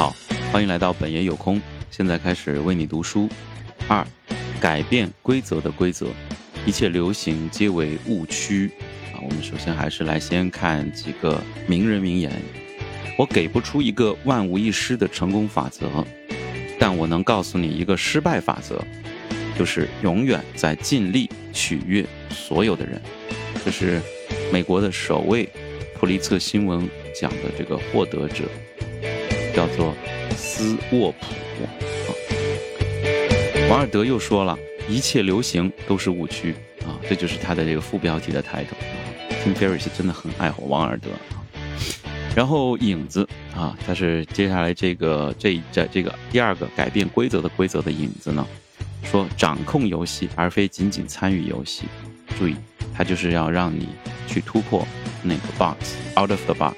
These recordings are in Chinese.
好，欢迎来到本爷有空。现在开始为你读书。二，改变规则的规则，一切流行皆为误区。啊，我们首先还是来先看几个名人名言。我给不出一个万无一失的成功法则，但我能告诉你一个失败法则，就是永远在尽力取悦所有的人。这是美国的首位普利策新闻奖的这个获得者。叫做斯沃普。王尔德又说了一切流行都是误区啊，这就是他的这个副标题的 title。Tim Ferriss 真的很爱护王尔德。然后影子啊，他是接下来这个这这这个第二个改变规则的规则的影子呢，说掌控游戏而非仅仅参与游戏。注意，他就是要让你去突破那个 box，out of the box。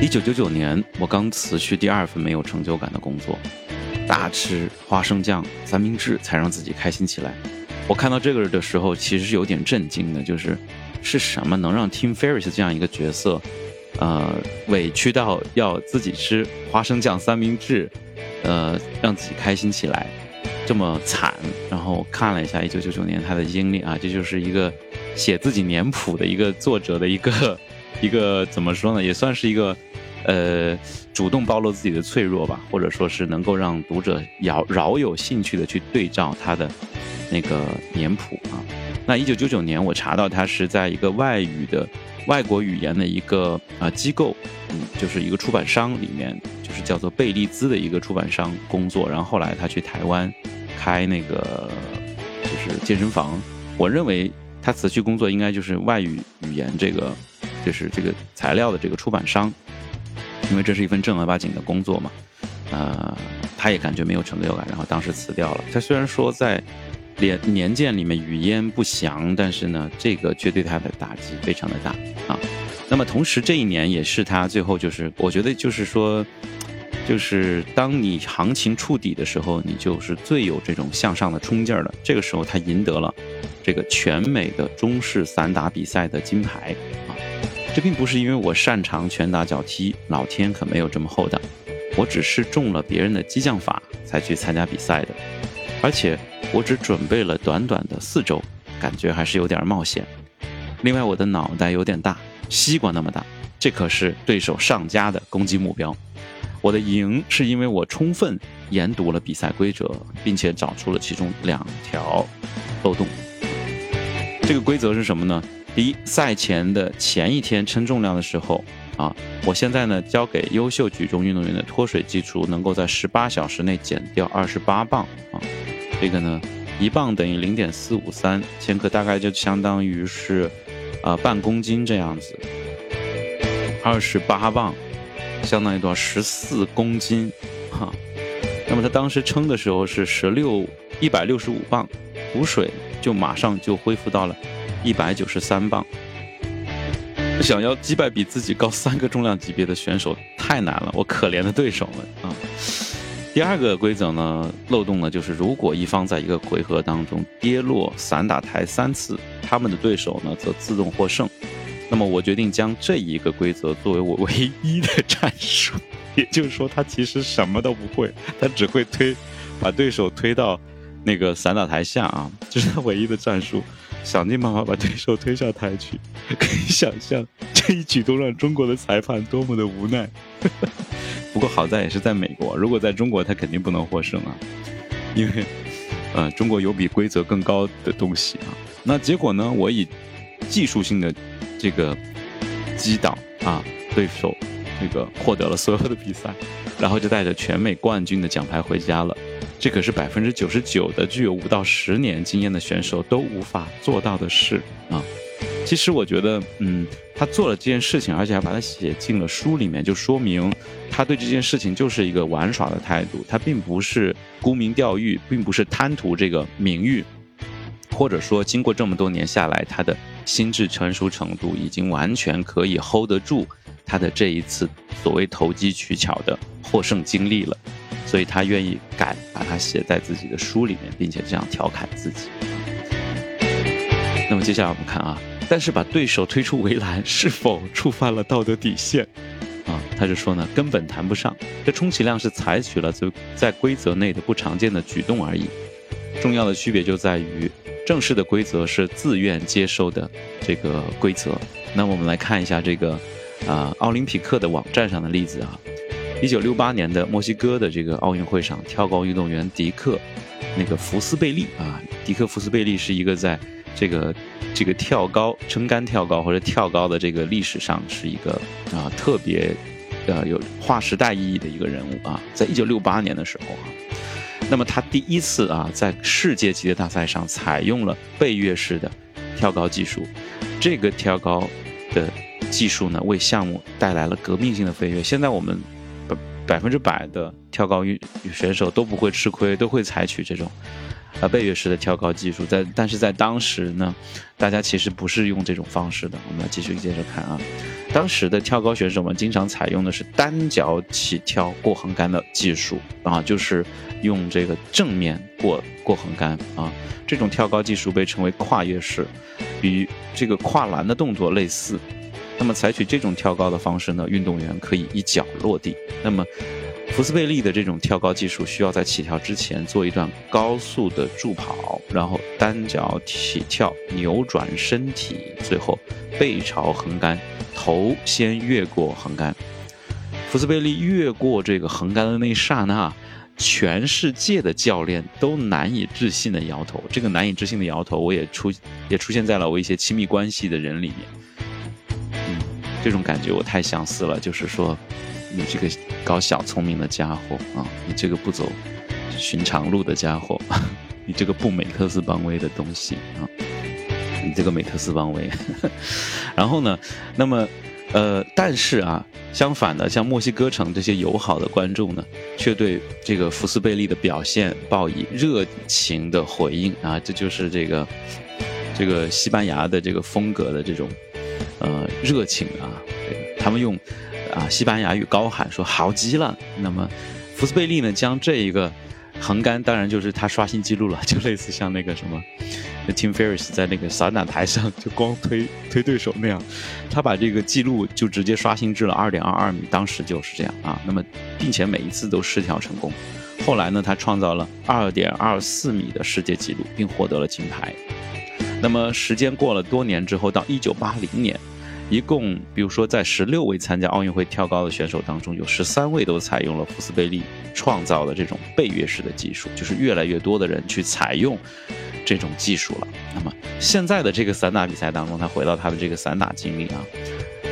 一九九九年，我刚辞去第二份没有成就感的工作，大吃花生酱三明治才让自己开心起来。我看到这个的时候，其实是有点震惊的，就是是什么能让 Tim Ferriss 这样一个角色，呃，委屈到要自己吃花生酱三明治，呃，让自己开心起来，这么惨。然后看了一下一九九九年他的经历啊，这就是一个写自己年谱的一个作者的一个一个怎么说呢，也算是一个。呃，主动暴露自己的脆弱吧，或者说是能够让读者饶饶有兴趣的去对照他的那个年谱啊。那一九九九年，我查到他是在一个外语的外国语言的一个啊机构，嗯，就是一个出版商里面，就是叫做贝利兹的一个出版商工作。然后后来他去台湾开那个就是健身房。我认为他辞去工作应该就是外语语言这个就是这个材料的这个出版商。因为这是一份正儿八经的工作嘛，呃，他也感觉没有成就感，然后当时辞掉了。他虽然说在年年鉴里面语焉不详，但是呢，这个却对他的打击非常的大啊。那么同时这一年也是他最后就是，我觉得就是说，就是当你行情触底的时候，你就是最有这种向上的冲劲儿的。这个时候他赢得了这个全美的中式散打比赛的金牌啊。这并不是因为我擅长拳打脚踢，老天可没有这么厚道。我只是中了别人的激将法才去参加比赛的，而且我只准备了短短的四周，感觉还是有点冒险。另外，我的脑袋有点大，西瓜那么大，这可是对手上家的攻击目标。我的赢是因为我充分研读了比赛规则，并且找出了其中两条漏洞。这个规则是什么呢？第一，赛前的前一天称重量的时候，啊，我现在呢交给优秀举重运动员的脱水基础，能够在十八小时内减掉二十八磅啊，这个呢，一磅等于零点四五三千克，大概就相当于是，啊，半公斤这样子，二十八磅，相当于多少？十四公斤，哈，那么他当时称的时候是十六一百六十五磅，补水就马上就恢复到了。一百九十三磅，想要击败比自己高三个重量级别的选手太难了，我可怜的对手们啊！第二个规则呢，漏洞呢，就是如果一方在一个回合当中跌落散打台三次，他们的对手呢则自动获胜。那么我决定将这一个规则作为我唯一的战术，也就是说，他其实什么都不会，他只会推，把对手推到那个散打台下啊，这是他唯一的战术。想尽办法把对手推下台去，可以想象这一举动让中国的裁判多么的无奈。不过好在也是在美国，如果在中国他肯定不能获胜啊，因为，呃，中国有比规则更高的东西啊。那结果呢？我以技术性的这个击倒啊对手，这个获得了所有的比赛，然后就带着全美冠军的奖牌回家了。这可是百分之九十九的具有五到十年经验的选手都无法做到的事啊！其实我觉得，嗯，他做了这件事情，而且还把它写进了书里面，就说明他对这件事情就是一个玩耍的态度，他并不是沽名钓誉，并不是贪图这个名誉，或者说经过这么多年下来，他的心智成熟程度已经完全可以 hold 得住他的这一次所谓投机取巧的获胜经历了。所以他愿意敢把它写在自己的书里面，并且这样调侃自己。那么接下来我们看啊，但是把对手推出围栏是否触犯了道德底线？啊，他就说呢，根本谈不上。这充其量是采取了在在规则内的不常见的举动而已。重要的区别就在于，正式的规则是自愿接受的这个规则。那我们来看一下这个啊，奥林匹克的网站上的例子啊。一九六八年的墨西哥的这个奥运会上，跳高运动员迪克那个福斯贝利啊，迪克福斯贝利是一个在这个这个跳高撑杆跳高或者跳高的这个历史上是一个啊特别呃有划时代意义的一个人物啊。在一九六八年的时候啊，那么他第一次啊在世界级的大赛上采用了背跃式的跳高技术，这个跳高的技术呢为项目带来了革命性的飞跃。现在我们。百百分之百的跳高运选手都不会吃亏，都会采取这种，呃背跃式的跳高技术。在但是在当时呢，大家其实不是用这种方式的。我们继续接着看啊，当时的跳高选手们经常采用的是单脚起跳过横杆的技术啊，就是用这个正面过过横杆啊。这种跳高技术被称为跨越式，与这个跨栏的动作类似。那么采取这种跳高的方式呢，运动员可以一脚落地。那么，福斯贝利的这种跳高技术需要在起跳之前做一段高速的助跑，然后单脚起跳，扭转身体，最后背朝横杆，头先越过横杆。福斯贝利越过这个横杆的那一刹那，全世界的教练都难以置信的摇头。这个难以置信的摇头，我也出也出现在了我一些亲密关系的人里面。这种感觉我太相似了，就是说，你这个搞小聪明的家伙啊，你这个不走寻常路的家伙，你这个不美特斯邦威的东西啊，你这个美特斯邦威。然后呢，那么呃，但是啊，相反的，像墨西哥城这些友好的观众呢，却对这个福斯贝利的表现报以热情的回应啊，这就是这个这个西班牙的这个风格的这种。呃，热情啊，他们用啊西班牙语高喊说好极了。那么福斯贝利呢，将这一个横杆，当然就是他刷新记录了，就类似像那个什么，Tim Ferriss 在那个散打台上就光推推对手那样，他把这个记录就直接刷新至了二点二二米，当时就是这样啊。那么并且每一次都失调成功。后来呢，他创造了二点二四米的世界纪录，并获得了金牌。那么时间过了多年之后，到一九八零年，一共比如说在十六位参加奥运会跳高的选手当中，有十三位都采用了福斯贝利创造的这种背跃式的技术，就是越来越多的人去采用这种技术了。那么现在的这个散打比赛当中，他回到他的这个散打经历啊，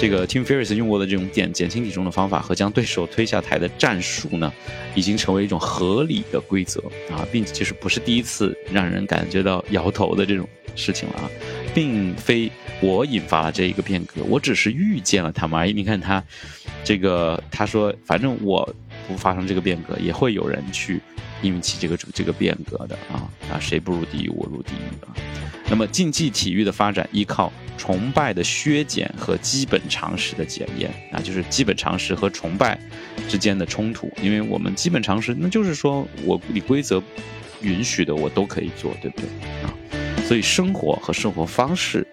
这个 Tim Ferriss 用过的这种减减轻体重的方法和将对手推下台的战术呢，已经成为一种合理的规则啊，并且就是不是第一次让人感觉到摇头的这种。事情了啊，并非我引发了这一个变革，我只是遇见了他们而已。你看他，这个他说，反正我不发生这个变革，也会有人去引起这个这个变革的啊啊，谁不入地狱我入地狱啊。那么竞技体育的发展依靠崇拜的削减和基本常识的检验啊，就是基本常识和崇拜之间的冲突，因为我们基本常识那就是说我你规则允许的我都可以做，对不对啊？所以生活和生活方式，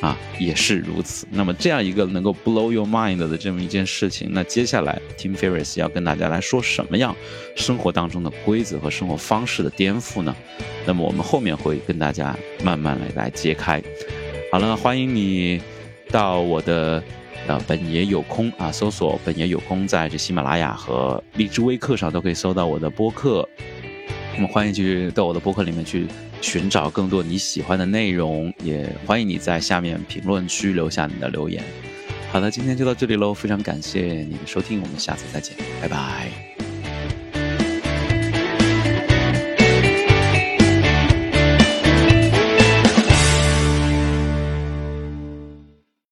啊，也是如此。那么这样一个能够 blow your mind 的这么一件事情，那接下来 Tim Ferriss 要跟大家来说什么样生活当中的规则和生活方式的颠覆呢？那么我们后面会跟大家慢慢来来揭开。好了，欢迎你到我的呃本爷有空啊，搜索本爷有空，在这喜马拉雅和荔枝微课上都可以搜到我的播客。那么欢迎去到我的博客里面去。寻找更多你喜欢的内容，也欢迎你在下面评论区留下你的留言。好的，今天就到这里喽，非常感谢你的收听，我们下次再见，拜拜。